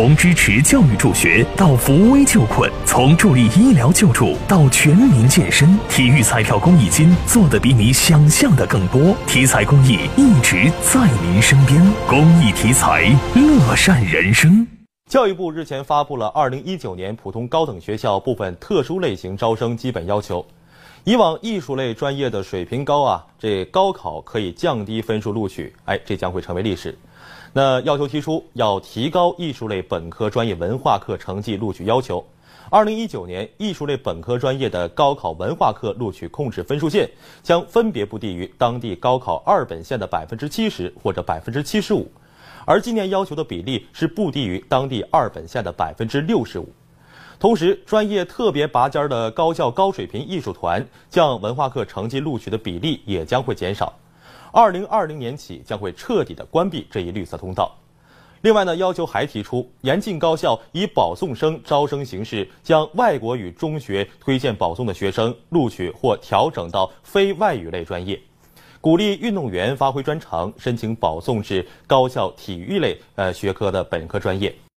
从支持教育助学到扶危救困，从助力医疗救助到全民健身，体育彩票公益金做的比你想象的更多。体彩公益一直在您身边，公益体彩，乐善人生。教育部日前发布了二零一九年普通高等学校部分特殊类型招生基本要求。以往艺术类专业的水平高啊，这高考可以降低分数录取，哎，这将会成为历史。那要求提出要提高艺术类本科专业文化课成绩录取要求。二零一九年艺术类本科专业的高考文化课录取控制分数线将分别不低于当地高考二本线的百分之七十或者百分之七十五。而今年要求的比例是不低于当地二本线的百分之六十五，同时，专业特别拔尖的高校高水平艺术团降文化课成绩录取的比例也将会减少。二零二零年起将会彻底的关闭这一绿色通道。另外呢，要求还提出严禁高校以保送生招生形式将外国语中学推荐保送的学生录取或调整到非外语类专业。鼓励运动员发挥专长，申请保送至高校体育类呃学科的本科专业。